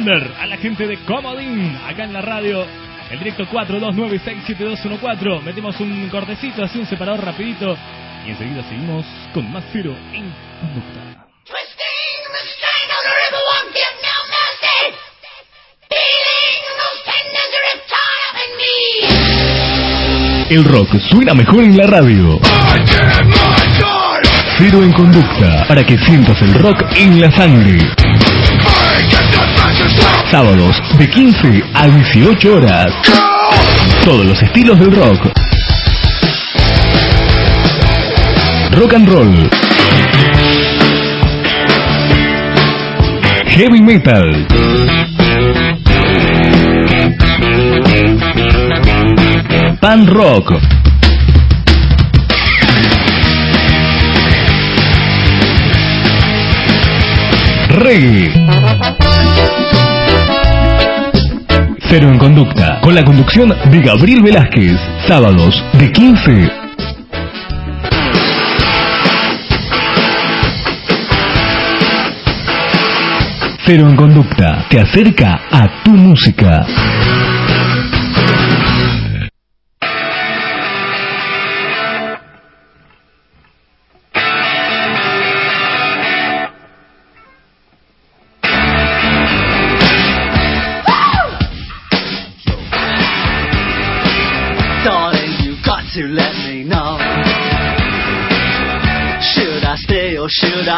under a la gente de Comodín acá en la radio. El directo 42967214. Metemos un cortecito, así un separador rapidito. Y enseguida seguimos con más cero en conducta. El rock suena mejor en la radio. Cero en conducta, para que sientas el rock en la sangre. Sábados de 15 a 18 horas. Todos los estilos del rock. Rock and roll. Heavy metal. Pan rock. Reggae. Cero en conducta, con la conducción de Gabriel Velázquez, sábados de 15 Cero en conducta te acerca a tu música.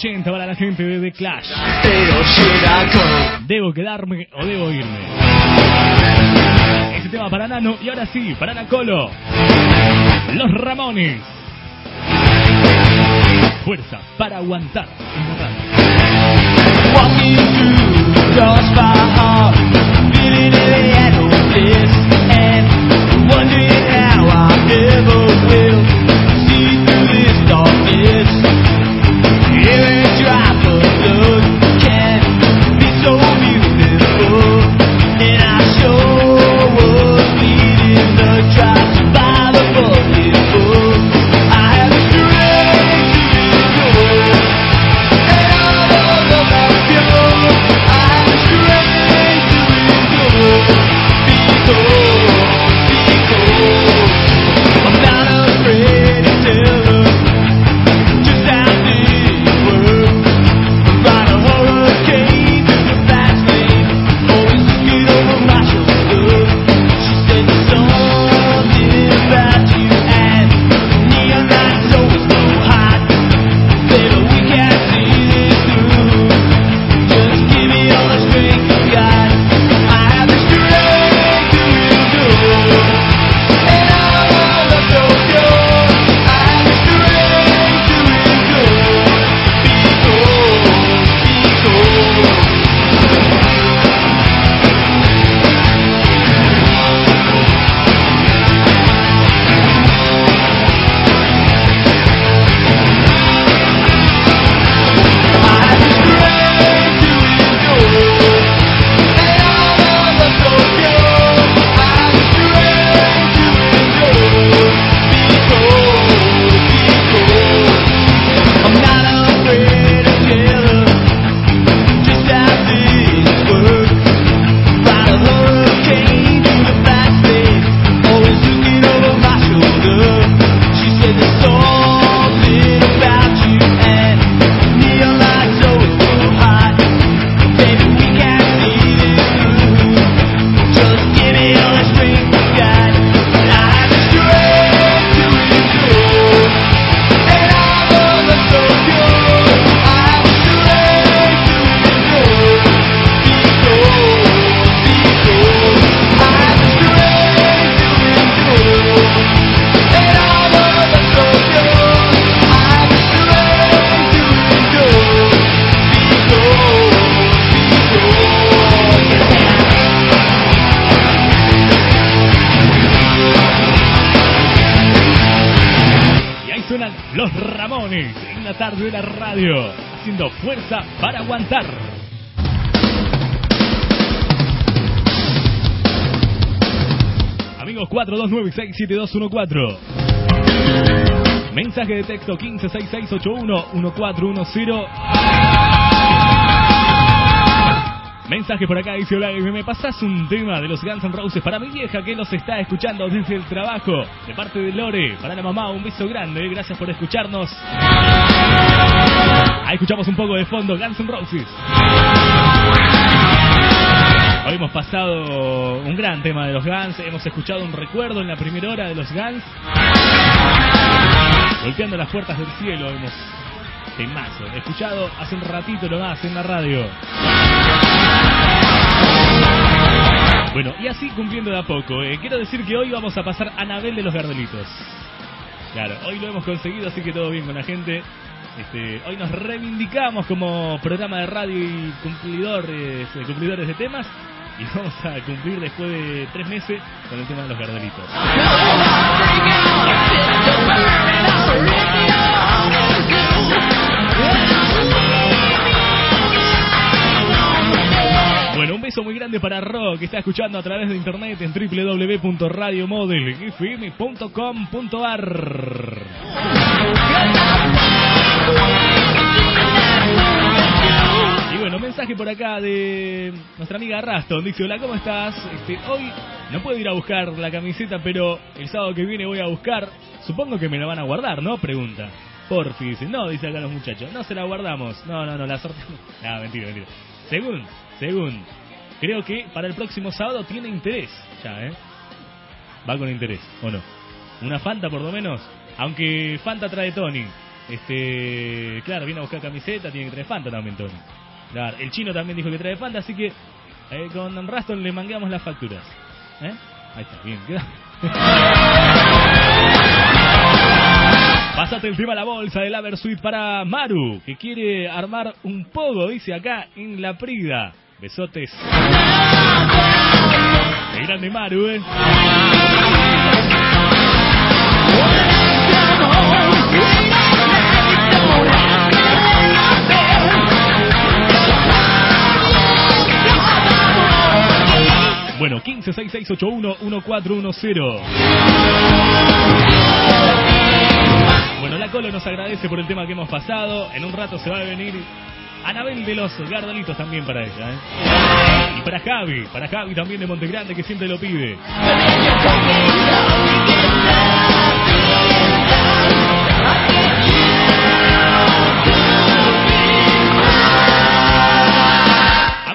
80 para la gente de The Clash. ¿Debo quedarme o debo irme? Ese tema para Nano y ahora sí, para Nacolo. Los Ramones. Fuerza para aguantar bliss, and wondering how I never will see through this darkness. 224-296-7214. Mensaje de texto 156681-1410. Mensaje por acá dice, hola, me pasas un tema de los Guns N' Roses para mi vieja que los está escuchando desde el trabajo. De parte de Lore, para la mamá, un beso grande, gracias por escucharnos. Ahí escuchamos un poco de fondo, Guns N' Roses. Hemos pasado un gran tema de los Guns, hemos escuchado un recuerdo en la primera hora de los Guns. Golpeando las puertas del cielo hemos temazo, escuchado hace un ratito nomás en la radio. Bueno, y así cumpliendo de a poco. eh, quiero decir que hoy vamos a pasar a Anabel de los Gardelitos. Claro, hoy lo hemos conseguido, así que todo bien con la gente. Este, hoy nos reivindicamos como programa de radio y cumplidores, eh, cumplidores de temas. Y vamos a cumplir después de tres meses con el tema de los Gardelitos. Bueno, un beso muy grande para Ro, que está escuchando a través de internet en www.radiomodelfm.com.ar. mensaje por acá de nuestra amiga Raston. Dice, hola, ¿cómo estás? Este, hoy no puedo ir a buscar la camiseta, pero el sábado que viene voy a buscar. Supongo que me la van a guardar, ¿no? Pregunta. Porfi, dice. No, dice acá los muchachos. No se la guardamos. No, no, no, la sorteamos. No, mentira, mentira. Según, según. Creo que para el próximo sábado tiene interés. Ya, ¿eh? Va con interés, ¿o no? Una Fanta por lo menos. Aunque Fanta trae Tony. Este, claro, viene a buscar camiseta, tiene que traer Fanta también Tony. Claro, el chino también dijo que trae Fanta, así que eh, con Raston le mangueamos las facturas. ¿Eh? Ahí está, bien, queda. Pásate el tema a la bolsa del Aversuit para Maru, que quiere armar un pogo, dice acá en la Prida. Besotes. Qué grande Maru, eh. 1566811410. Bueno, la Colo nos agradece por el tema que hemos pasado. En un rato se va a venir Anabel de los Gardolitos también para ella. ¿eh? Y para Javi, para Javi también de Montegrande que siempre lo pide.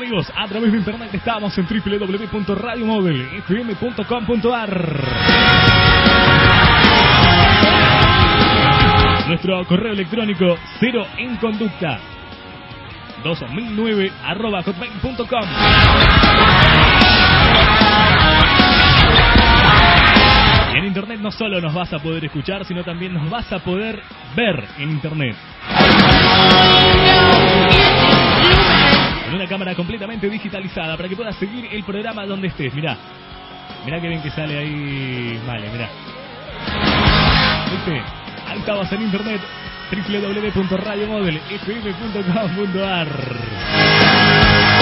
Amigos, a través de internet estamos en www.radiomodelfm.com.ar Nuestro correo electrónico cero en conducta 2009 arroba hotmail.com en internet no solo nos vas a poder escuchar, sino también nos vas a poder ver en internet. Una cámara completamente digitalizada para que puedas seguir el programa donde estés. Mirá, mirá que bien que sale ahí. Vale, mirá. ¿Viste? Ahí estamos en internet www.radiomodelfm.com.ar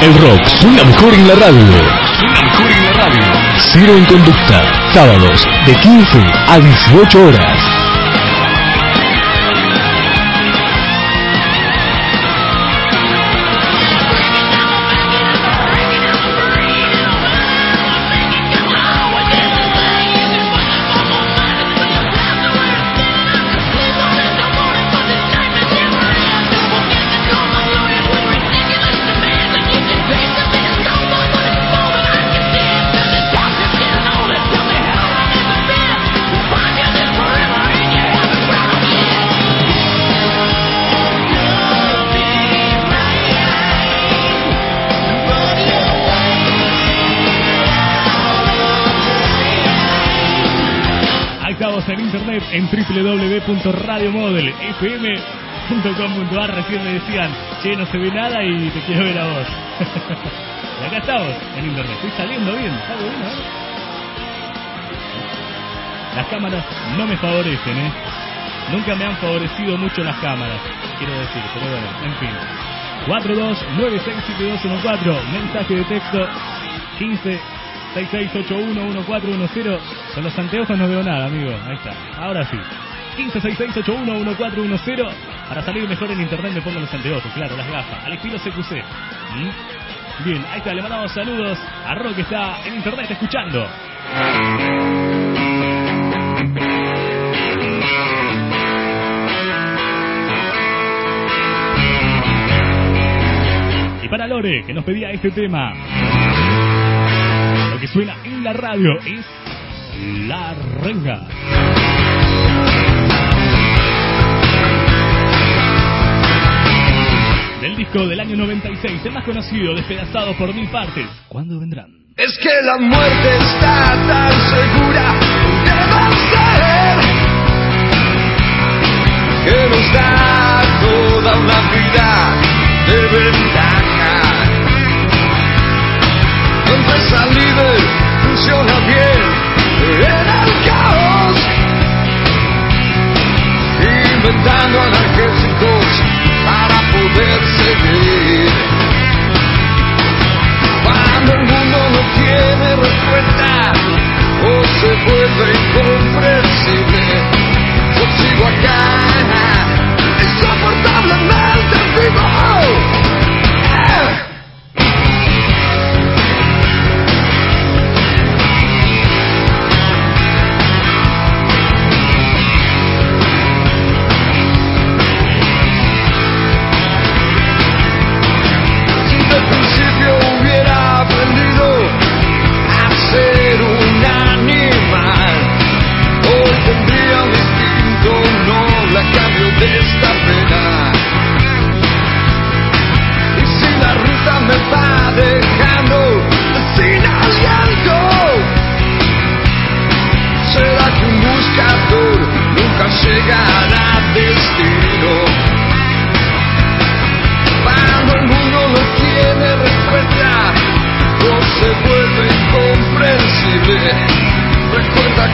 El rock suena mejor en la radio. Suena mejor en la radio. Cero en conducta. Sábados de 15 a 18 horas. En internet en www.radiomodelfm.com.ar. Recién me decían, che, no se ve nada y te quiero ver a vos. y acá estamos en internet. Estoy saliendo bien. Bueno, ¿eh? Las cámaras no me favorecen, ¿eh? Nunca me han favorecido mucho las cámaras, quiero decir, pero bueno, en fin. 42967214, mensaje de texto 15 66811410. Con los anteojos no veo nada, amigo. Ahí está. Ahora sí. 1566811410. Para salir mejor en internet me pongo los anteojos, claro, las gafas. Al estilo CQC. ¿Mm? Bien, ahí está, le mandamos saludos a Rock que está en internet escuchando. Y para Lore, que nos pedía este tema. Que suena en la radio es La Renga. Del disco del año 96, el más conocido, despedazado por mil partes. ¿Cuándo vendrán? Es que la muerte está tan segura de vencer que nos da toda una vida de ventaja. Empresa líder funciona bien en el caos, inventando analgésicos para poder seguir. Cuando el mundo no tiene respuesta o se vuelve incomprensible, yo sigo acá, insoportablemente vivo.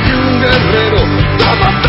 Que un guerrero toma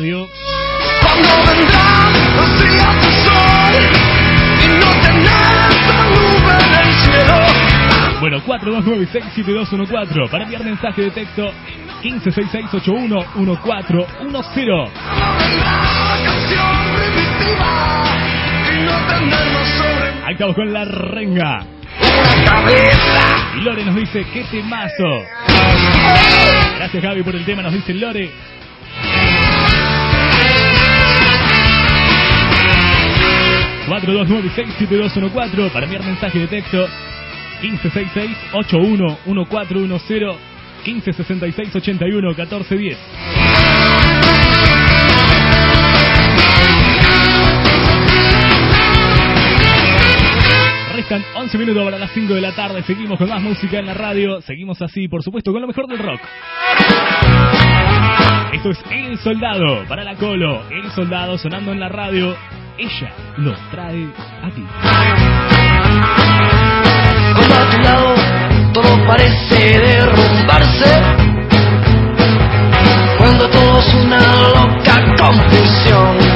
radio. Cuando vendrán los días de sol y no tener esa nube en el cielo. Bueno, 42967214 para enviar mensaje de texto 1566811410. Cuando vendrá la canción primitiva y no tener más sobre Ahí estamos con la renga. Y Lore nos dice, qué temazo. Gracias Gaby por el tema, nos dice Lore. 4296-7214 para enviar mensaje de texto 1566-811410 1566-81-1410 Restan 11 minutos para las 5 de la tarde, seguimos con más música en la radio, seguimos así, por supuesto, con lo mejor del rock. Esto es El Soldado para la Colo, El Soldado sonando en la radio, ella lo trae a ti. Cuando a tu lado todo parece derrumbarse, cuando todo es una loca confusión.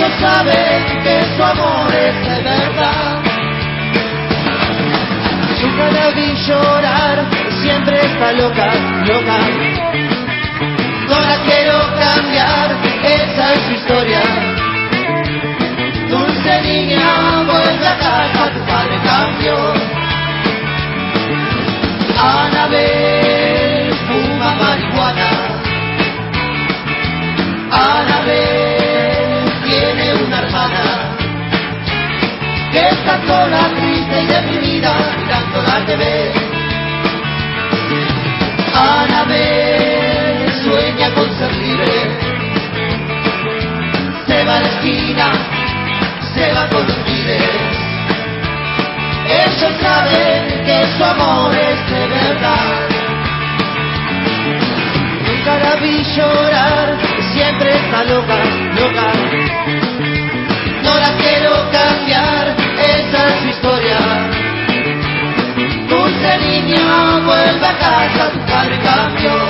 ellos saben que su amor es de verdad. Su cara vi llorar, siempre está loca, loca. No la quiero cambiar, esa es su historia. Dulce niña, vuelve a casa, tu padre cambió. Anabel. sola, triste y deprimida, mirando la TV. Anabel sueña con ser libre. Se va a la esquina, se va con los pibes. Ellos saben que su amor es de verdad. Nunca la vi llorar, siempre está loca, loca. Su historia. Dulce niña, vuelve a casa, tu padre cambió.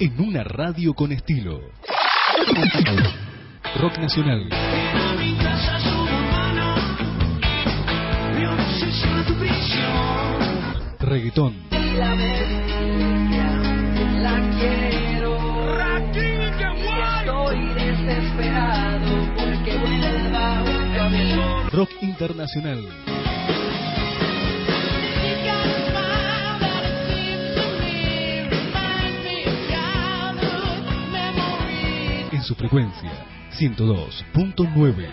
En una radio con estilo. Rock nacional, reggaetón, La bestia, su frecuencia 102.9.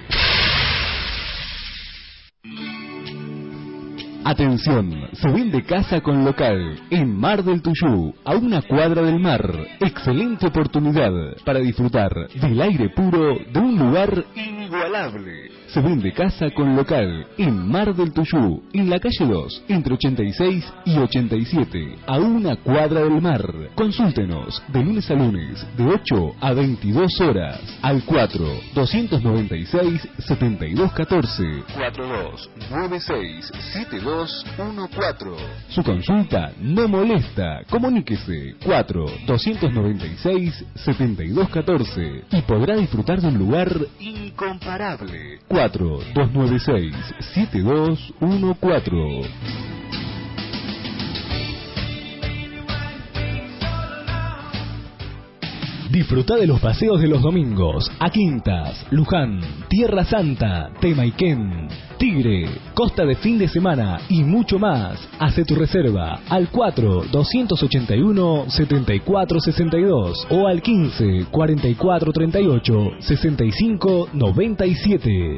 Atención, se vende casa con local en Mar del Tuyú, a una cuadra del mar. Excelente oportunidad para disfrutar del aire puro de un lugar inigualable. Se vende casa con local en Mar del Tuyú, en la calle 2, entre 86 y 87, a una cuadra del mar. Consúltenos de lunes a lunes, de 8 a 22 horas, al 4 296 7214 4296 7214. Su consulta no molesta. Comuníquese 4 296 7214 y podrá disfrutar de un lugar incomparable. 4 296 7214. Disfruta de los paseos de los domingos a Quintas, Luján, Tierra Santa, Temaiken, Tigre, Costa de fin de semana y mucho más. Hace tu reserva al 4 281 74 62 o al 15 44 38 65 97.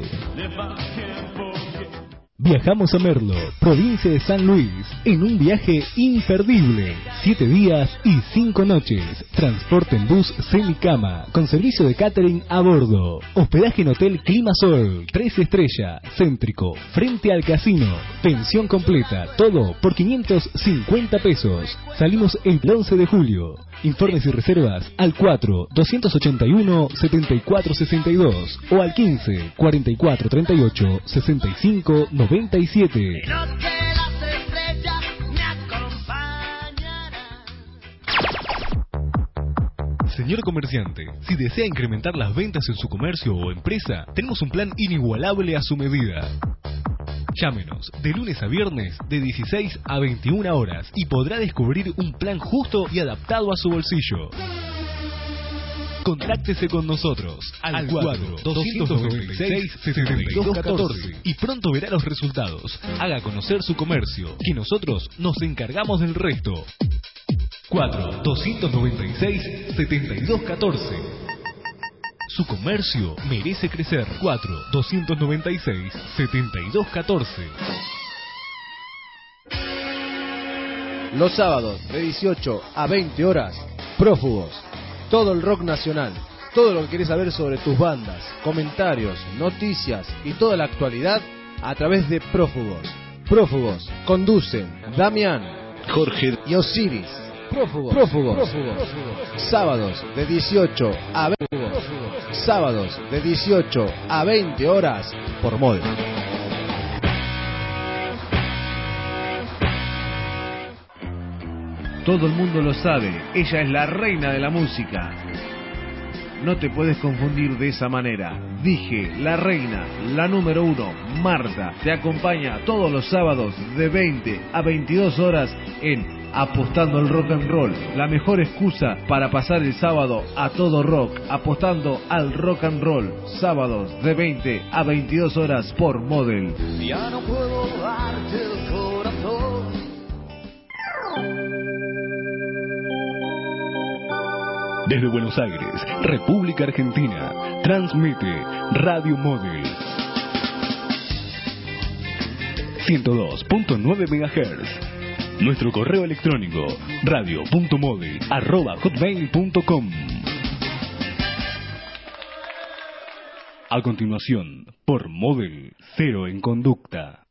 Viajamos a Merlo, provincia de San Luis, en un viaje imperdible. Siete días y cinco noches. Transporte en bus semicama, con servicio de catering a bordo. Hospedaje en Hotel Climasol, tres estrellas, céntrico, frente al casino. Pensión completa, todo por 550 pesos. Salimos el 11 de julio. Informes y reservas al 4 281 74 62 o al 15 44 38 65 97. Creo que las estrellas me acompañarán. Señor comerciante, si desea incrementar las ventas en su comercio o empresa, tenemos un plan inigualable a su medida. Llámenos de lunes a viernes de 16 a 21 horas y podrá descubrir un plan justo y adaptado a su bolsillo. Contáctese con nosotros al cuadro 296-7214 y pronto verá los resultados. Haga conocer su comercio, que nosotros nos encargamos del resto. 4 296-7214 Su comercio merece crecer. 4 296-7214 Los sábados de 18 a 20 horas, Prófugos. Todo el rock nacional. Todo lo que querés saber sobre tus bandas, comentarios, noticias y toda la actualidad a través de Prófugos. Prófugos. Conducen Damián, Jorge y Osiris. Prófugos. Prófugos. Sábados de 18 a 20 Sábados de 18 a 20 horas por MOD. Todo el mundo lo sabe, ella es la reina de la música. No te puedes confundir de esa manera. Dije, la reina, la número uno, Marta, te acompaña todos los sábados de 20 a 22 horas en Apostando al Rock and Roll. La mejor excusa para pasar el sábado a todo rock, apostando al rock and roll. Sábados de 20 a 22 horas por Model. Ya no puedo darte el corazón. Desde Buenos Aires, República Argentina, transmite Radio Móvil. 102.9 MHz. Nuestro correo electrónico radio.móvil.hotmail.com A continuación, por Móvil Cero en Conducta.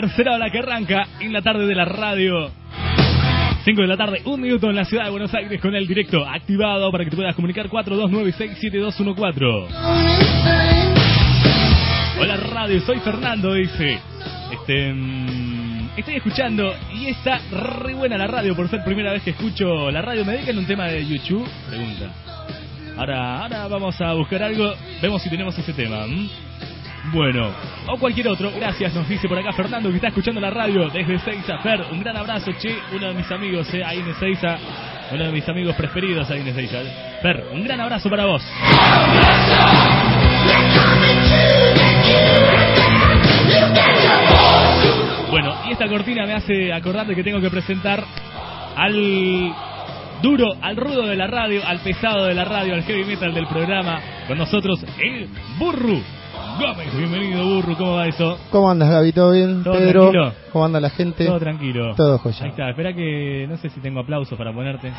Tercera ola que arranca en la tarde de la radio. 5 de la tarde, un minuto en la ciudad de Buenos Aires con el directo activado para que te puedas comunicar 42967214. Hola radio, soy Fernando, dice. Este, mm, estoy escuchando y está re buena la radio por ser primera vez que escucho la radio. ¿Me dedican un tema de YouTube? Pregunta. Ahora, ahora vamos a buscar algo, vemos si tenemos ese tema. Bueno, o cualquier otro, gracias, nos dice por acá Fernando que está escuchando la radio desde Seiza. Fer, un gran abrazo, che, uno de mis amigos eh, ahí en Seiza, uno de mis amigos preferidos ahí en Seiza. Fer, un gran abrazo para vos. Bueno, y esta cortina me hace acordar de que tengo que presentar al duro, al rudo de la radio, al pesado de la radio, al heavy metal del programa, con nosotros el Burru Gómez. Bienvenido, Burru, ¿cómo va eso? ¿Cómo andas, Gaby? ¿Todo bien? ¿Todo Pedro, tranquilo? ¿cómo anda la gente? Todo tranquilo. Todo joya. Ahí está, espera que no sé si tengo aplausos para ponerte.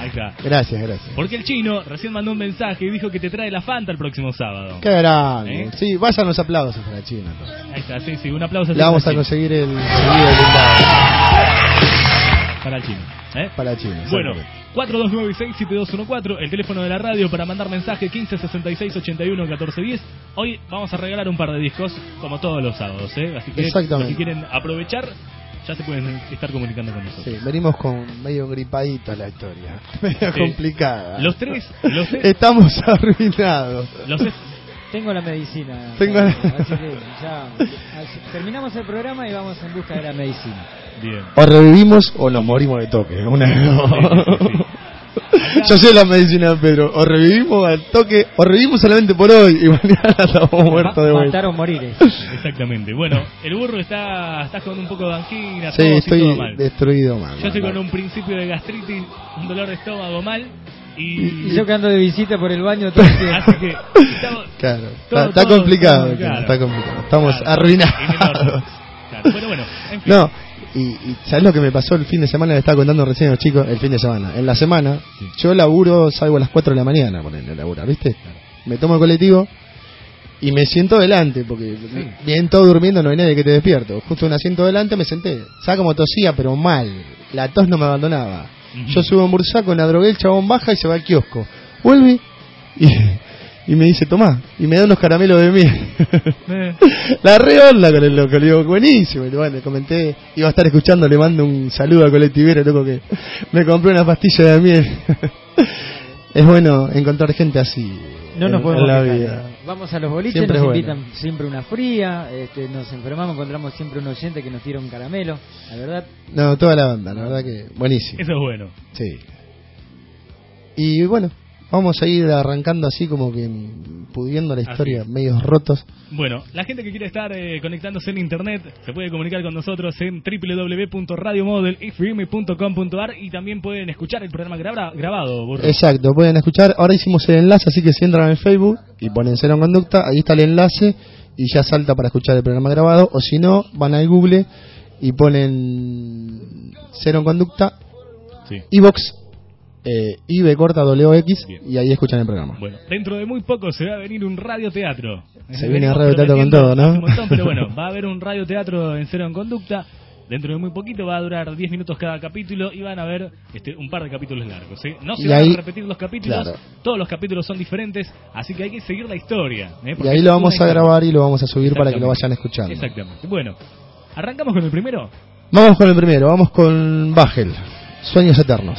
Ahí está. Gracias, gracias. Porque el chino recién mandó un mensaje y dijo que te trae la Fanta el próximo sábado. Qué grande. ¿Eh? Sí, vayan los aplausos para China. entonces. Ahí está, sí, sí, un aplauso. Le vamos a el conseguir el chino. Para el chino. ¿eh? para la China. Bueno, exactamente. 4296-7214, el teléfono de la radio para mandar mensaje 1566-81-1410. Hoy vamos a regalar un par de discos, como todos los sábados, ¿eh? Así que Exactamente. que quieren aprovechar, ya se pueden estar comunicando con nosotros. Sí, venimos con medio gripadito la historia. Medio Sí. complicada. Los tres, los tres, Estamos arruinados. los tres- Tengo la medicina. Tengo- Así que ya así- terminamos el programa y vamos en busca de la medicina. bien. O revivimos o nos morimos de toque. Una de dos. Sí, sí, Yo sé la medicina de Pedro. O revivimos al toque, o revivimos solamente por hoy y mañana estamos muertos de vuelta. Matar o morir. eh. Exactamente. Bueno, el burro está, estás con un poco de angina, Sí, estoy todo mal. destruido, man. Yo estoy con un principio de gastritis, un dolor de estómago mal y, Y yo que ando de visita por el baño todo el tiempo. así que estamos Claro, Todo- está, está todo- complicado, todo, claro. está complicado. Estamos Claro, arruinados. Claro, Bueno, bueno, en fin. No, Y, y ¿sabes lo que me pasó el fin de semana? Le estaba contando recién a los chicos, el fin de semana. En la semana, yo laburo, salgo a las 4 de la mañana, ponerle laburar, ¿viste? Me tomo el colectivo y me siento delante, porque bien todo durmiendo, no hay nadie que te despierto. Justo un asiento delante me senté. ¿Sabes cómo tosía? Pero mal. La tos no me abandonaba. Yo subo en Bursaco, la drogué, el chabón baja y se va al kiosco. Vuelve y, y me dice, tomá, y me da unos caramelos de miel. Eh, La re onda con el loco, le digo, buenísimo. Y bueno, le comenté, iba a estar escuchando, le mando un saludo a colectivero, loco, que me compré una pastilla de miel. es bueno encontrar gente así No nos en, podemos en la vida. Vamos a los boliches, Siempre nos bueno. invitan siempre una fría, este, nos enfermamos, encontramos siempre un oyente que nos tira un caramelo. La verdad, No, toda la banda, la verdad que buenísimo. Eso es bueno. Sí. Y bueno, vamos a ir arrancando así como que pudiendo la historia, medios rotos. Bueno, la gente que quiere estar eh, conectándose en internet se puede comunicar con nosotros en www.radiomodelfm.com.ar y también pueden escuchar el programa grabra- grabado. burro. Exacto, pueden escuchar. Ahora hicimos el enlace, así que si entran en Facebook y ponen Cero en Conducta, ahí está el enlace y ya salta para escuchar el programa grabado. O si no, van al Google y ponen Cero en Conducta, Sí. iBox, eh, IB corta WX Bien. y ahí escuchan el programa. Bueno, dentro de muy poco se va a venir un radioteatro. Se Eh, viene venimos radioteatro con todo, ¿no? un montón, pero bueno, va a haber un radioteatro en Cero en Conducta. Dentro de muy poquito va a durar 10 minutos cada capítulo y van a ver este, un par de capítulos largos. ¿sí? No se Y van ahí- a repetir los capítulos, claro. todos los capítulos son diferentes, así que hay que seguir la historia. ¿eh? Y ahí lo vamos a grabar y lo vamos a subir para que lo vayan escuchando. Exactamente. Bueno, arrancamos con el primero. Vamos con el primero, vamos con Bagel, Sueños Eternos.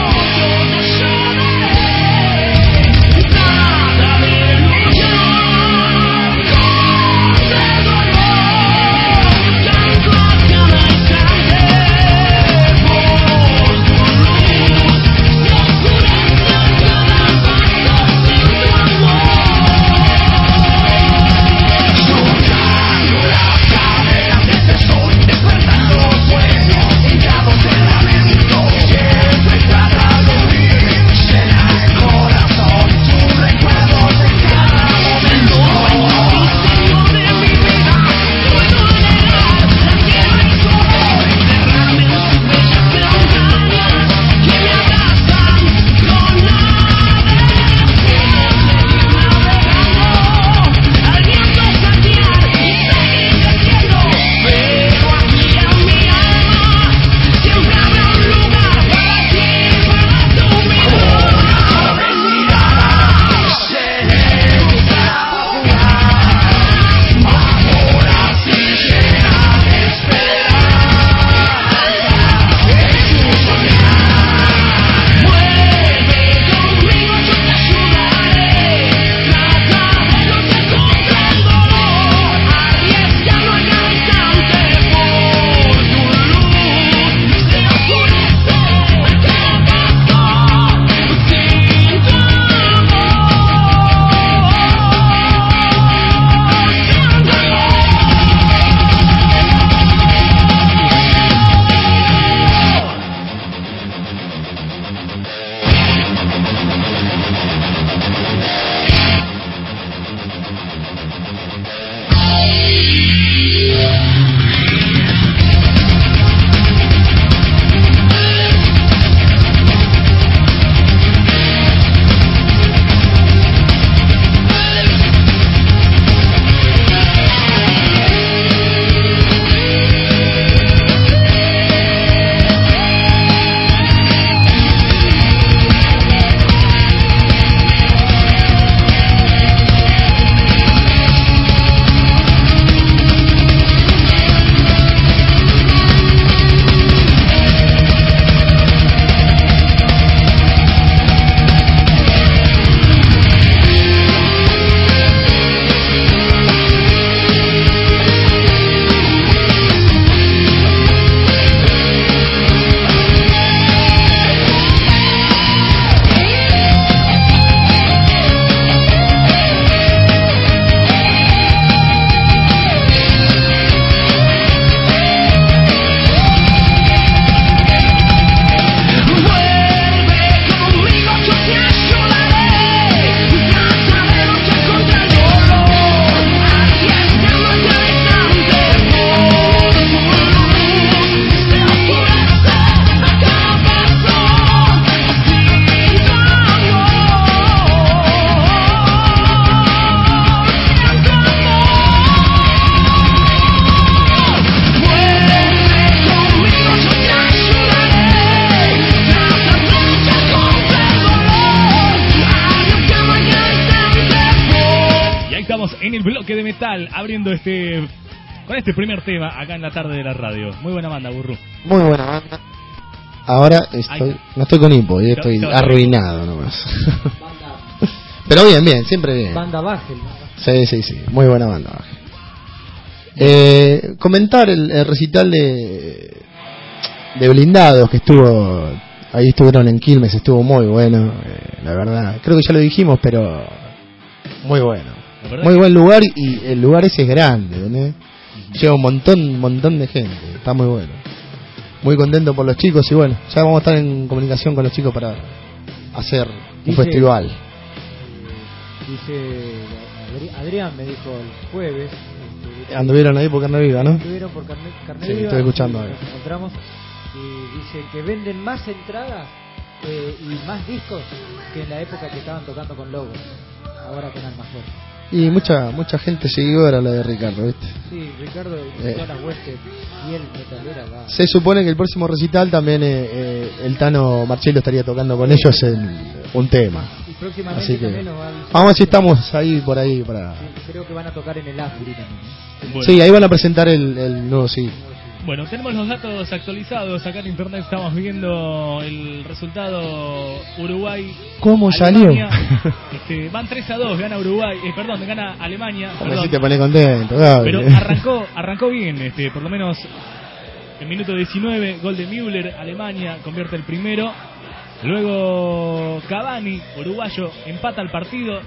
con este primer tema acá en la tarde de la radio. Muy buena banda, burro. Muy buena banda. Ahora estoy, no estoy con hipo, y estoy No, no. arruinado nomás. Pero bien, bien, siempre bien. Banda Bagel. Sí, sí, sí, muy buena banda. Eh, comentar el, el recital de, de blindados que estuvo, ahí estuvieron en Quilmes, estuvo muy bueno, eh, la verdad. Creo que ya lo dijimos, pero muy bueno. Muy buen lugar y el lugar ese es grande, ¿entendés? Lleva un montón, montón de gente, está muy bueno. Muy contento por los chicos y bueno, ya vamos a estar en comunicación con los chicos para hacer un festival. Dice Adri- Adrián, me dijo el jueves. este, Anduvieron ahí por carne viva, ¿no? Estuvieron por carne, carne Sí, Viva, estoy escuchando encontramos y dice que venden más entradas eh, y más discos que en la época que estaban tocando con Logos. Ahora con Almajor. Y mucha mucha gente seguidora la de Ricardo, ¿viste? Sí, Ricardo, Eh. metalera va. Se supone que el próximo recital también eh, eh, el Tano Marcelo estaría tocando con ellos en un tema. Y próximamente Así que también nos van vamos a ver si estamos ahí por ahí para... Sí, Creo que van a tocar en el Afri también. ¿eh? Bueno. Sí, ahí van a presentar el, el nuevo sí. Bueno, tenemos los datos actualizados. Acá en internet estamos viendo el resultado Uruguay. ¿Cómo salió? Alemania. Este, van 3 a 2, gana Uruguay, eh, perdón, gana Alemania. Perdón. sí te pones contento, Gaby. Pero arrancó, arrancó bien, este, por lo menos en minuto 19, gol de Müller, Alemania convierte el primero. Luego Cavani, uruguayo, empata el partido.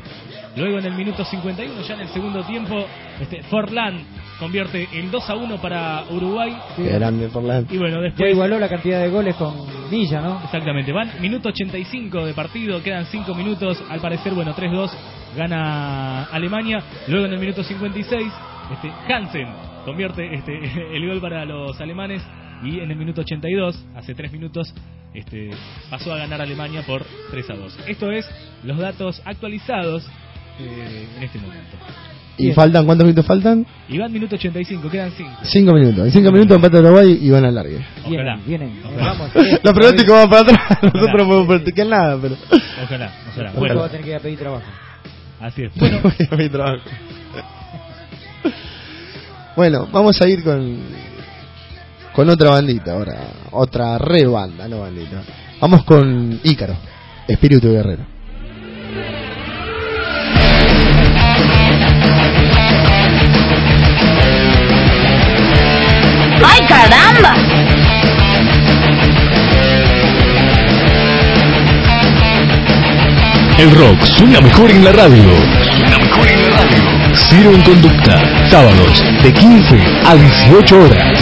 Luego en el minuto 51, ya en el segundo tiempo, este, Forlán convierte el 2 a 1 para Uruguay. Qué grande por la... Y bueno, Ya después... igualó la cantidad de goles con Villa, ¿no? Exactamente, van minuto 85 de partido, quedan 5 minutos, al parecer, bueno, 3-2, gana Alemania, luego en el minuto 56, este, Hansen convierte este, el gol para los alemanes y en el minuto 82, hace 3 minutos, este, pasó a ganar Alemania por 3 a 2. Esto es los datos actualizados eh, en este momento. ¿Y faltan cuántos minutos faltan? Y van minuto 85, quedan 5. Cinco minutos. En cinco minutos empata Uruguay y van al largue. Ojalá. Vienen, vienen. Ojalá. Vamos, Los pronósticos van para atrás. Nosotros no podemos practicar nada, pero... Ojalá, ojalá. Bueno. Va a tener que ir a pedir trabajo. así es. Bueno, trabajo. Bueno, vamos a ir con con otra bandita ahora, otra re banda, no bandita. Vamos con Ícaro, Espíritu Guerrero. ¡Ay, caramba! El rock suena mejor en la radio. Suena mejor en la radio. Ciro en conducta. Sábados de 15 a 18 horas.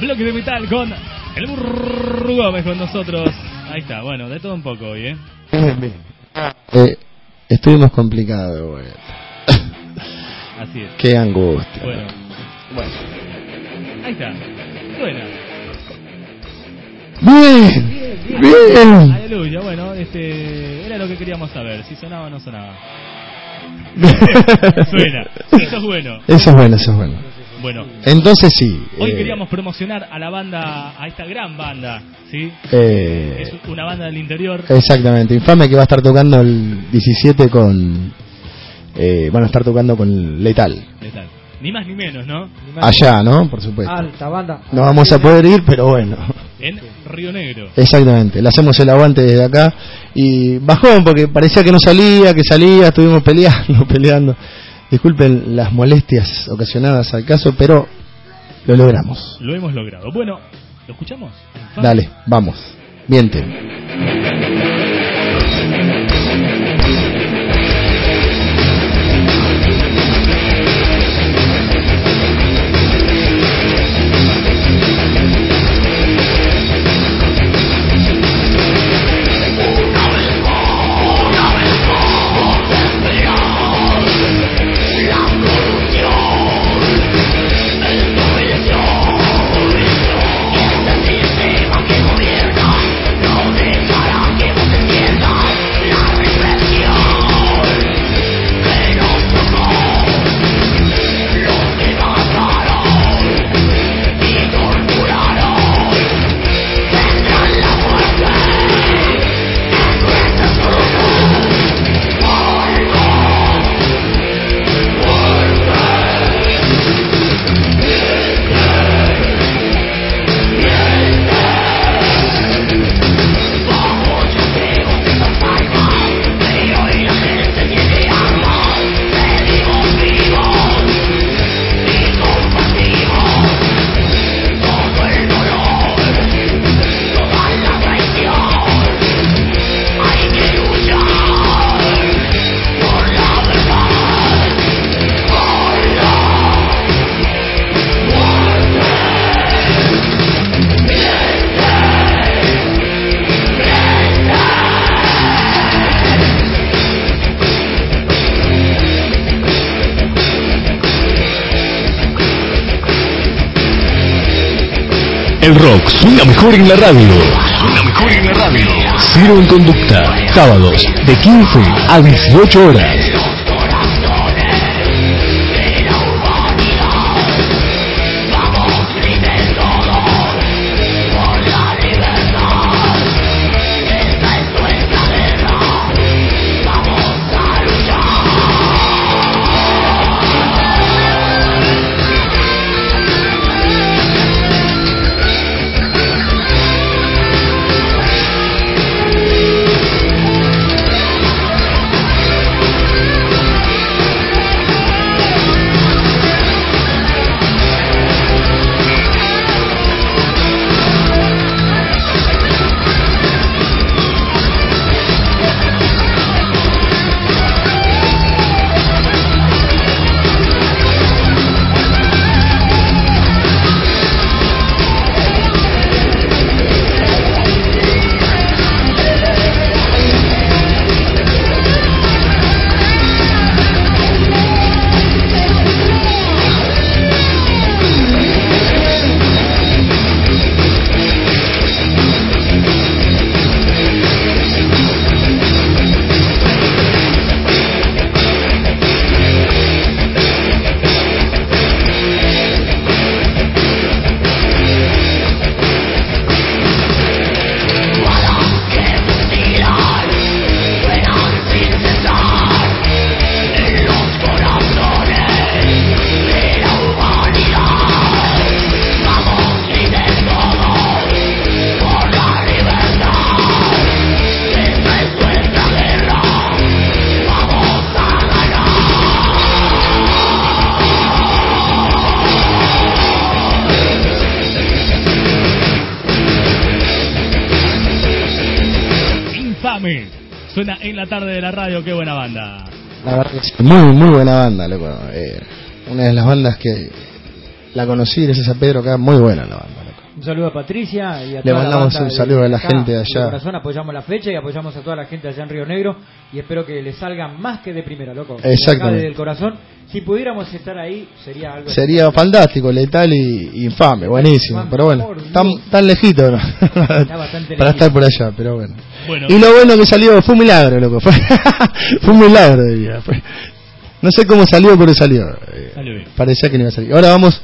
Bloque de metal con el Burro Gómez con nosotros. Ahí está, bueno, de todo un poco hoy, ¿eh? Eh, estuvimos complicados, güey. Así es. Qué angustia. Bueno, Bueno. ahí está. Suena. Bien, bien. Aleluya, bueno, este era lo que queríamos saber, si sonaba o no sonaba. Suena, eso es bueno. Eso es bueno, eso es bueno. Bueno, Entonces sí. hoy eh, queríamos promocionar a la banda, a esta gran banda, ¿sí? eh, Es una banda del interior. Exactamente, Infame que va a estar tocando el 17 con... Eh, van a estar tocando con Letal. Letal. Ni más ni menos, ¿no? Ni más- Allá, ¿no? Por supuesto. Alta banda. No vamos a poder ir, pero bueno. En Río Negro. Exactamente, le hacemos el aguante desde acá. Y bajón, porque parecía que no salía, que salía, estuvimos peleando, peleando. Disculpen las molestias ocasionadas al caso, pero lo logramos. Lo hemos logrado. Bueno, ¿lo escuchamos? Dale, vamos. Miente. Suena mejor en la radio. Suena mejor en la radio. Cero en conducta. Sábados de 15 a 18 horas. Muy, muy buena banda, loco. Eh, una de las bandas que la conocí gracias a Pedro, acá muy buena la banda. Saludo a Patricia y a Le toda la mandamos banda un saludo a la acá, gente de de allá. corazón apoyamos la fecha y apoyamos a toda la gente allá en Río Negro y espero que les salga más que de primera, loco. Acá, Desde el corazón. Si pudiéramos estar ahí, sería algo. Sería fantástico, letal y, y infame, buenísimo. Infame, Pero bueno, tan, lejito ¿no? bastante para lejito. estar por allá, pero bueno. Bueno, Y lo bueno que salió fue un milagro, loco. Fue, fue un milagro, diría. Fue- no sé cómo salió, pero salió. Eh, Salió bien. Parecía que no iba a salir. Ahora vamos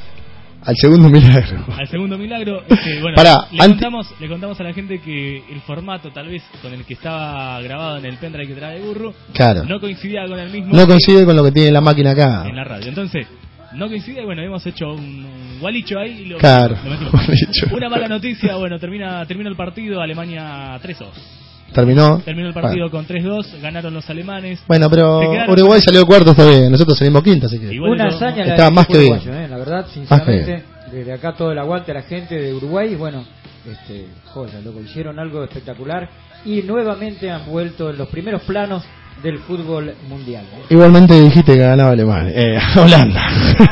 al segundo milagro. Al segundo milagro, este, bueno, Pará, le, ante- contamos, le contamos a la gente que el formato, tal vez con el que estaba grabado en el pendrive que trae Burro, Claro. no coincidía con el mismo No coincide con lo que tiene la máquina acá. en la radio. Entonces, no coincide, bueno, hemos hecho un, un gualicho ahí y lo, Claro, lo. Una mala noticia, bueno, termina, termina el partido, Alemania 3-2. Terminó. Terminó el partido Bueno. con 3-2, ganaron los alemanes. Bueno, pero Uruguay salió cuarto, está bien. Nosotros salimos quinto, así que. Igual Una hazaña Estaba más que bien. Eh, verdad, que sinceramente, desde acá todo el aguante a la gente de Uruguay, y bueno, este, joya, loco, hicieron algo espectacular y nuevamente han vuelto en los primeros planos del fútbol mundial. ¿no? Igualmente dijiste que ganaba Alemania. Eh, Holanda.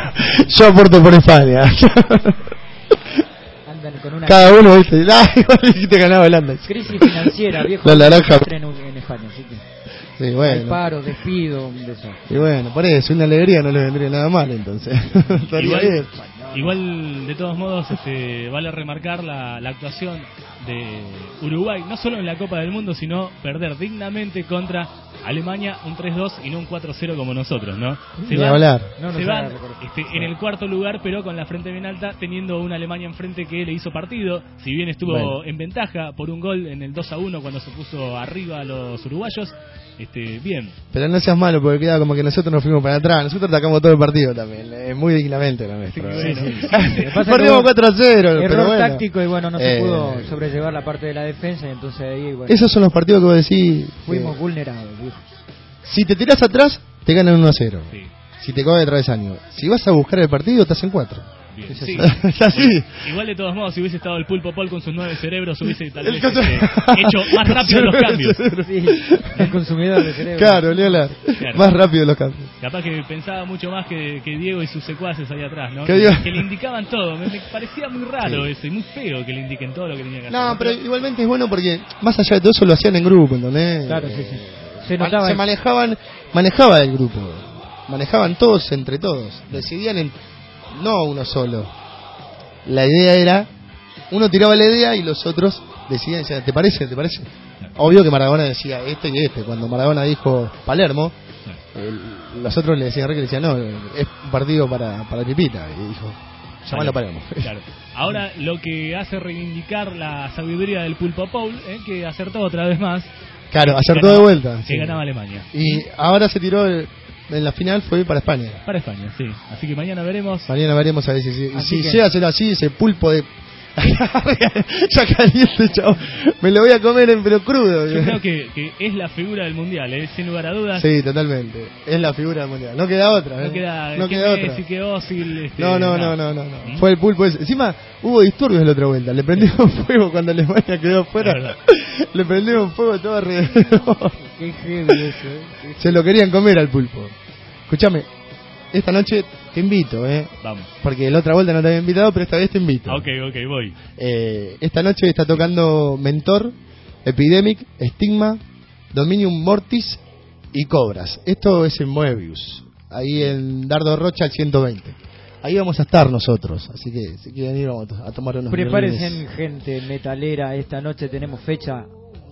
Yo aporto por España. Andan con una Cada uno, viste. Ah, igual dijiste que ganaba Holanda. crisis financiera, viejo, La naranja. en, en España, así que Sí, hay bueno. paros, despido, un desastre. Y bueno, por eso, una alegría no le vendría nada mal, entonces. Igual, bien. igual, de todos modos, este, vale remarcar la, la actuación de Uruguay, no solo en la Copa del Mundo, sino perder dignamente contra Alemania un 3-2 y no un 4-0 como nosotros, ¿no? Se van, hablar. No nos se van este, en el cuarto lugar, pero con la frente bien alta, teniendo una Alemania enfrente que le hizo partido, si bien estuvo Bueno. en ventaja por un gol en el 2-1 cuando se puso arriba a los uruguayos, este, bien. Pero no seas malo, porque queda como que nosotros nos fuimos para atrás. Nosotros atacamos todo el partido también. Es muy dignamente lo nuestro. Sí, es que Perdimos hubo 4 a 0. Error pero bueno. táctico y bueno, no se Eh, pudo sobrellevar la parte de la defensa y entonces ahí, bueno, Esos son los partidos que vos decís. fuimos eh, viejo. si te tirás atrás, te ganan 1 a 0. Sí. Si te coge de travesaño. Si vas a buscar el partido, estás en 4. Bien. Es Sí. Es así. Igual de todos modos, si hubiese estado el pulpo Paul con sus nueve cerebros, hubiese tal vez este, hecho más rápido los cambios. Sí, el consumidor de cerebro. Claro, ni hablar. Claro. Más rápido los cambios. Capaz que pensaba mucho más que, que Diego y sus secuaces ahí atrás, ¿no? Que le indicaban todo. Me, me parecía muy raro Sí. eso y muy feo que le indiquen todo lo que tenía que hacer. No, pero igualmente es bueno porque más allá de todo eso lo hacían en grupo, ¿entendés? Claro, sí, sí. Se notaba se manejaban, manejaba el grupo, manejaban todos entre todos, decidían en, no uno solo. La idea era, uno tiraba la idea y los otros decidían, decían, ¿te parece? ¿Te parece? Obvio que Maradona decía este y este. Cuando Maradona dijo Palermo, el- los otros le decían, Enrique le decían, no, es un partido para, para Pipita. Y dijo, llamalo Palermo. Claro. Ahora lo que hace reivindicar la sabiduría del pulpo Paul, ¿eh? que acertó otra vez más. Claro, que acertó ganaba- de vuelta. Que sí. ganaba Alemania. Y ahora se tiró, el- en la final fue para España. Para España, sí. Así que mañana veremos. Mañana veremos a ver si, si, Así si que- llega a ser así, ese pulpo de... ya caliente, chavo. Me lo voy a comer en pero crudo. Yo creo que, que es la figura del mundial, ¿eh? sin lugar a dudas. Sí, totalmente. Es la figura del mundial. No queda otra. ¿eh? No queda, No que queda otra. que Ozil, este, No, no, no, no, no, no. ¿Mm? Fue el pulpo ese. Encima hubo disturbios la otra vuelta. Le prendieron fuego cuando Alemania quedó fuera. Le prendieron fuego todo alrededor. Qué heavy eso, ¿eh? Se lo querían comer al pulpo. Escúchame, esta noche te invito, ¿eh? Vamos. Porque la otra vuelta no te había invitado, pero esta vez te invito. Ok, ok, voy. Eh, esta noche está tocando Mentor, Epidemic, Stigma, Dominium Mortis y Cobras. Esto es en Moebius, ahí en Dardo Rocha al 120. Ahí vamos a estar nosotros, así que si quieren ir vamos a tomar unos Prepárense violines. gente metalera, esta noche tenemos fecha.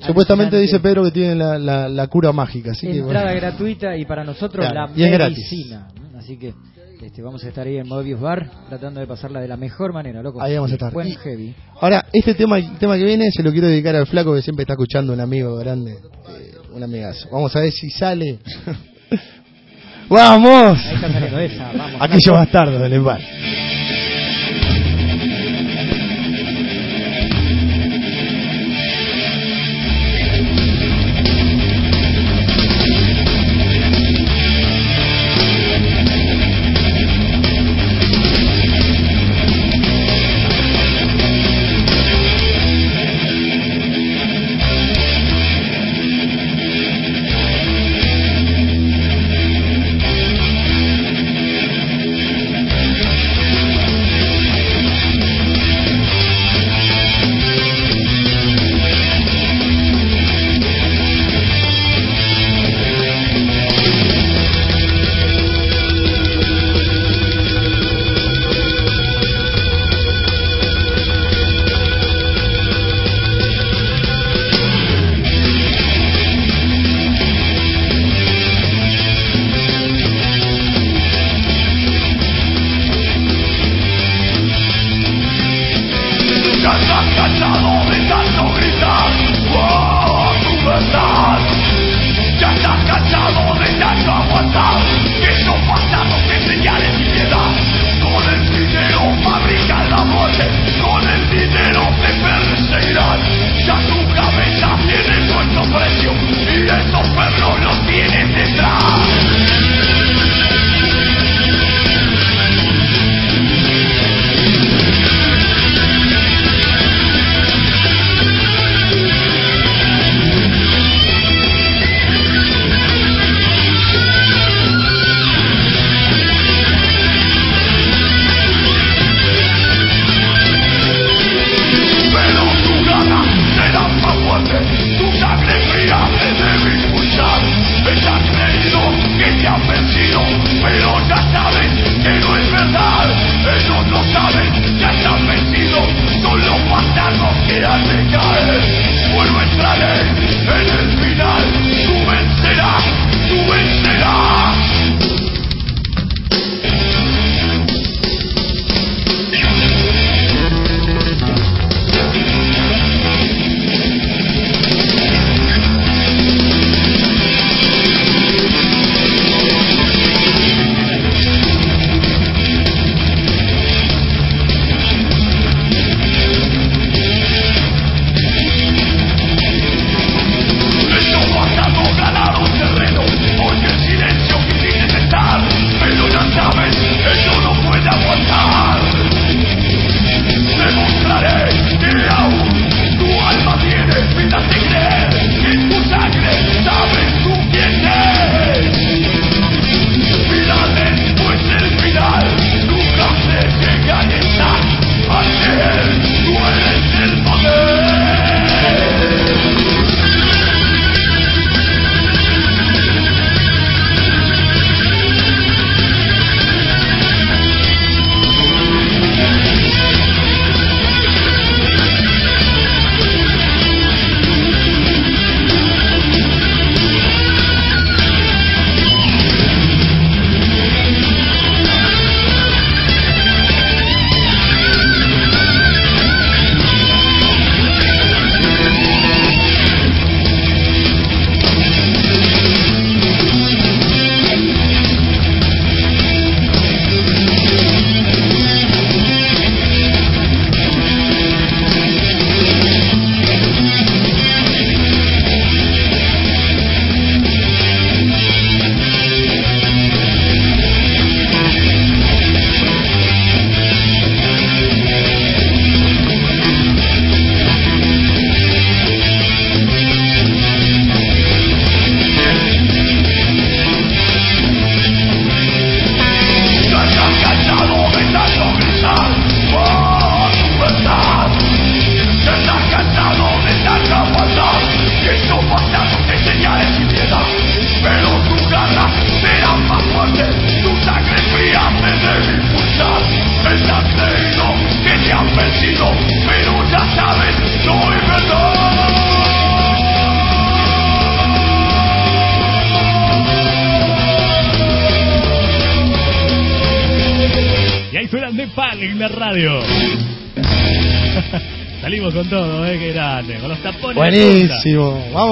Supuestamente dice Pedro que tiene la, la, la cura mágica, así que Entrada bueno. gratuita y para nosotros Claro, la gratis. medicina. Así que este, vamos a estar ahí en Mobius Bar tratando de pasarla de la mejor manera, loco. Ahí vamos a estar. Buen heavy. Ahora, este tema, el tema que viene se lo quiero dedicar al flaco que siempre está escuchando, un amigo grande, eh, un amigazo. Vamos a ver si sale. ¡Vamos! Ahí está esa, vamos. Aquellos bastardos del bar.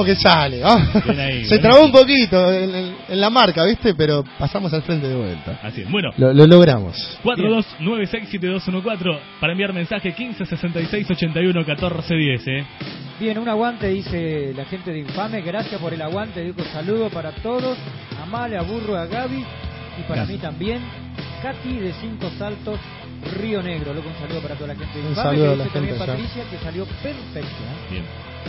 Que sale. ahí, Se trabó un poquito en, en- en la marca, ¿viste? Pero pasamos al frente de vuelta. Así es. Bueno, Lo, lo logramos. 42967214 para enviar mensaje 1566811410, eh. Bien, un aguante, dice la gente de Infame. Gracias por el aguante. Digo saludo para todos. A Male, a Burro, a Gaby. Y para Gracias. mí también. Katy de Cinco Saltos, Río Negro. Loco, un saludo para toda la gente de Un Infame. saludo que a la también gente allá. Patricia que salió perfecto. ¿eh? Bien.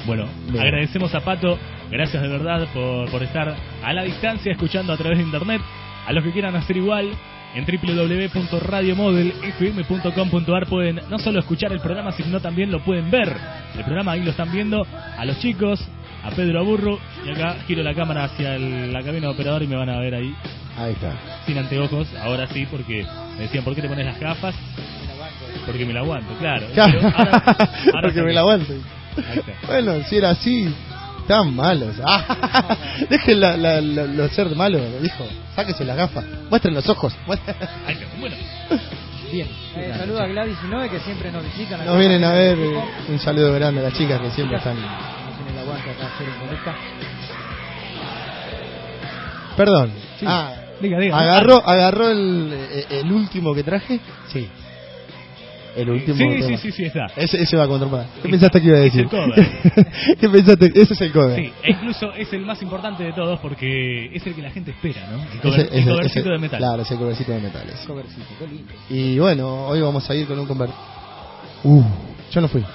Bueno, Bien. agradecemos a Pato, gracias de verdad por, por estar a la distancia escuchando a través de internet. A los que quieran hacer igual, en www.radiomodelfm.com.ar pueden no solo escuchar el programa, sino también lo pueden ver. El programa ahí lo están viendo a los chicos, a Pedro Aburro, y acá giro la cámara hacia el- la cabina de operador y me van a ver ahí Ahí está. sin anteojos. Ahora sí, porque me decían, ¿por qué te pones las gafas? Porque me la aguanto, claro. Pero ahora- ahora Porque me la aguanto. Bueno, si era así, tan malos. Ah, Dejen la, la, la- lo ser malo, dijo. Sáquese las gafas. Muestren los ojos. Bueno. Bien. Eh, saludo a Gladys y Noé que siempre nos visitan. Nos vienen a ver. eh. Un saludo grande a las chicas que siempre están. Perdón. Ah, Diga, diga. agarró, agarró el, eh, el último que traje. Sí. El último. Sí, tema. sí, sí, sí, está. Ese, ese va a contrapar. ¿Qué pensaste que iba a Es decir? el cover. ¿Qué pensaste? Ese es el cover. Sí, e incluso es el más importante de todos porque es el que la gente espera, ¿no? El, cover- Ese- el ese- covercito de metal. Claro, ese covercito de metal. ese. Covercito, qué lindo. Y bueno, hoy vamos a ir con un convert. Uh, yo no fui.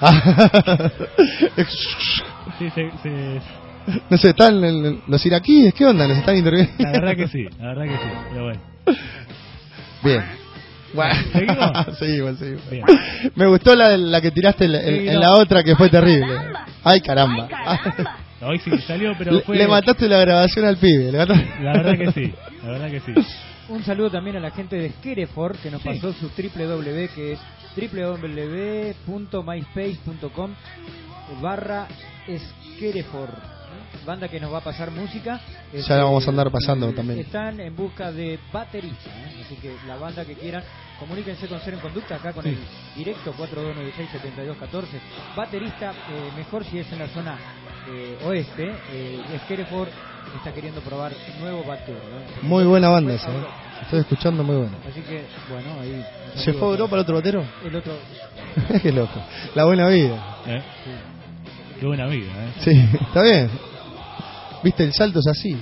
Sí, se- se- no sé, están los iraquíes, ¿qué onda? Nos están interviniendo. la verdad que sí, la verdad que sí. Pero bueno. Bien. Bueno. ¿Seguimos? seguimos, seguimos. Bien. Me gustó la, la que tiraste en, la otra que fue terrible. Ay, caramba. Hoy sí salió, pero le, fue. le mataste la grabación al pibe. le mataste- La verdad que sí, la verdad que sí. Un saludo también a la gente de Skereford que nos Sí. pasó su www que es www.myspace.com barra Skereford banda que nos va a pasar música Este, Ya la vamos a andar pasando también. están en busca de baterista ¿eh? así que la banda que quieran comuníquense con Ser en Conducta acá con Sí. el directo 4296-7214 baterista eh, mejor si es en la zona eh, oeste eh, Skereford está queriendo probar nuevo batero ¿no? Muy buena banda esa, ¿eh? Estoy escuchando muy buena. Así que, bueno, ahí. ¿Se fue a Europa el otro batero? El otro. Qué loco. La buena vida. ¿Eh? Qué buena vida, ¿eh? Sí, está bien. Viste, el salto es así.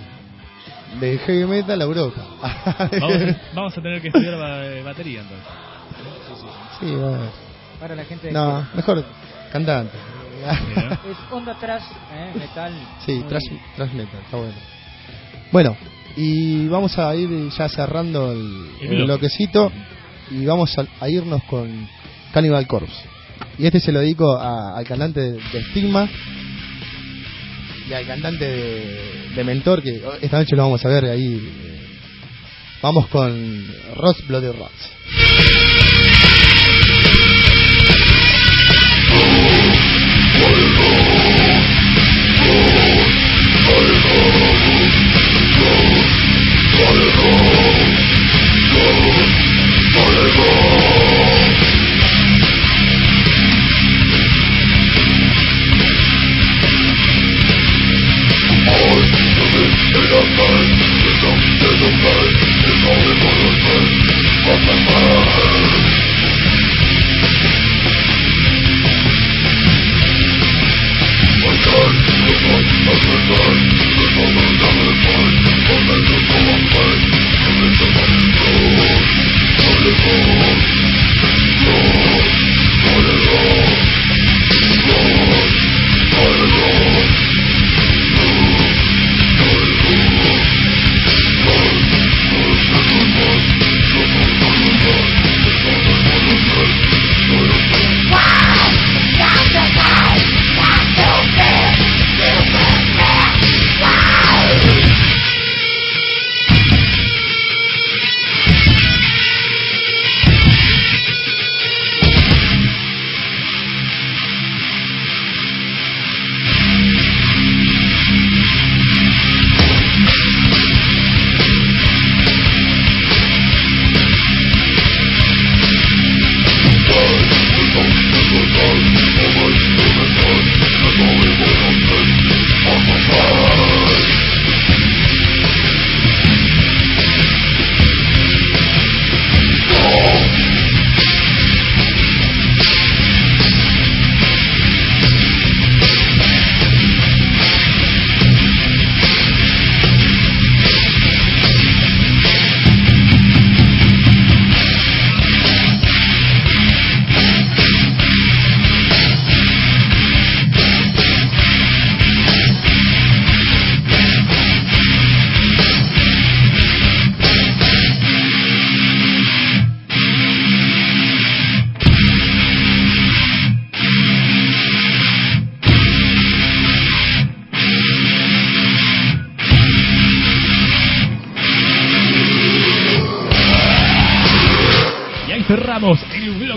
De heavy metal a Europa. Vamos, a- vamos a tener que estudiar ba- eh, batería entonces. Sí, bueno. Para la gente de. No, mejor cantante. Sí, ¿no? Es onda trash, ¿eh? metal. Sí, muy- trash, trash metal, está bueno. Bueno, y vamos a ir ya cerrando el, El el bloque. bloquecito y vamos a, a irnos con Cannibal Corpse. Y este se lo dedico a- al cantante de, de Stigma y al cantante de, Mentor, que esta noche lo vamos a ver ahí. Vamos con Ross Bloody Rats.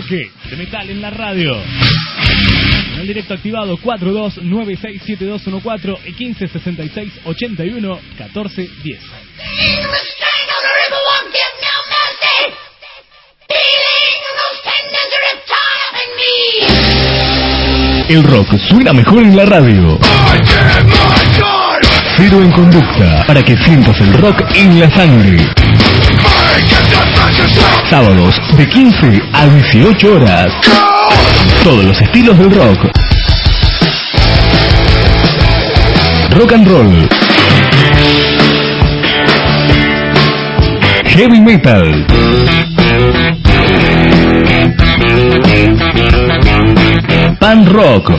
Bloque de metal en la radio. En el directo activado 42967214 y 156681 1410. El rock suena mejor en la radio. Cero en conducta, para que sientas el rock en la sangre. Sábados de 15 a 18 horas. Todos los estilos del rock. Rock and roll. Heavy metal. Pan rock.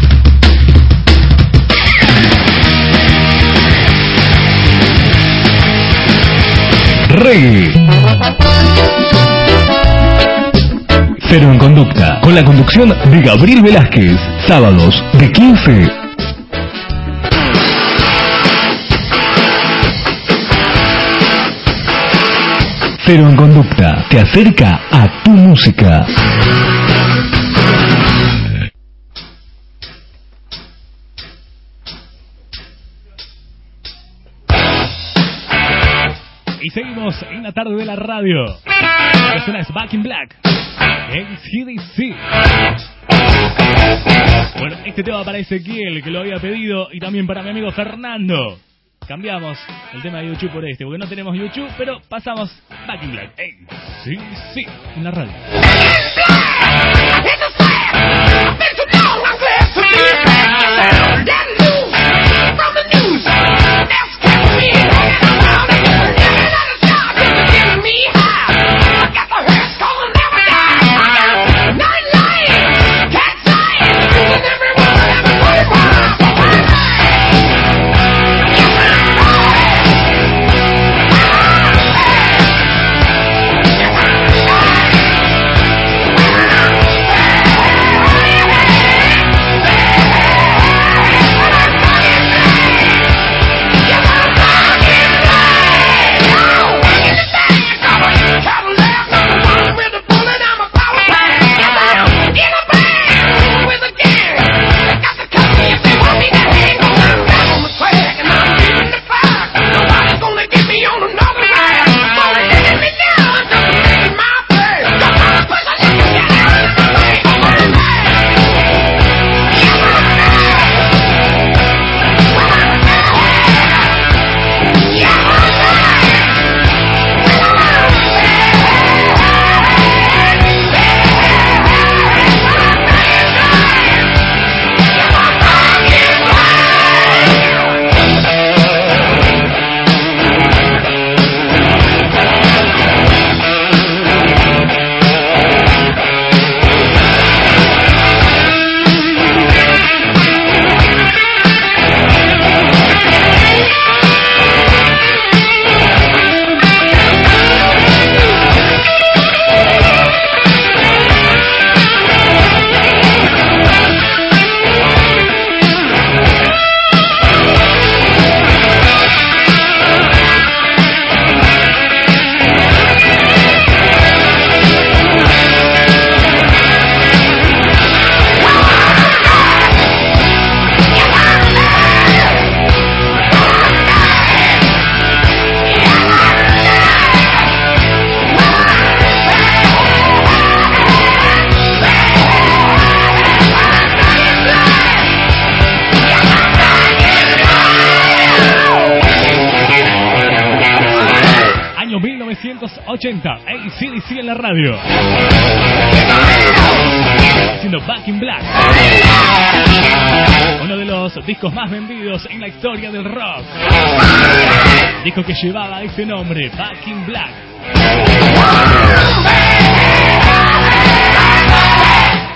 Reggae. Cero en conducta, con la conducción de Gabriel Velázquez. Sábados de 15 Cero en conducta te acerca a tu música. Y seguimos en la tarde de la radio. La suena es Back in Black. En CDC. Bueno, este tema para Ezequiel, que lo había pedido, y también para mi amigo Fernando. Cambiamos el tema de YouTube por este, porque no tenemos YouTube, pero pasamos Back in Black. En CDC, en la radio. Discos más vendidos en la historia del rock. Disco que llevaba ese nombre, Back Black.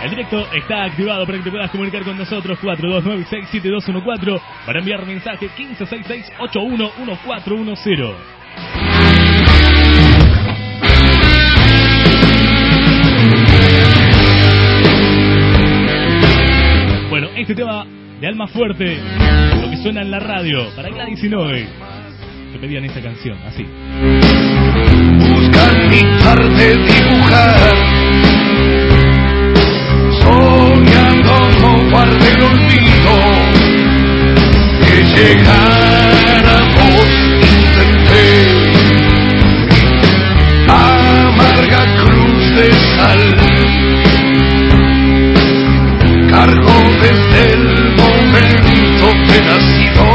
El directo está activado para que te puedas comunicar con nosotros 42967214 para enviar mensaje 1566811410. Bueno, este tema de Alma Fuerte, lo que suena en la radio, para Gladys y Noe, que pedían esa canción, así. Buscan Buscar pintarte, dibujar, soñando con guardar el olvido, que llegar a vos intenté, amarga cruz de sal, cargo desde el That's the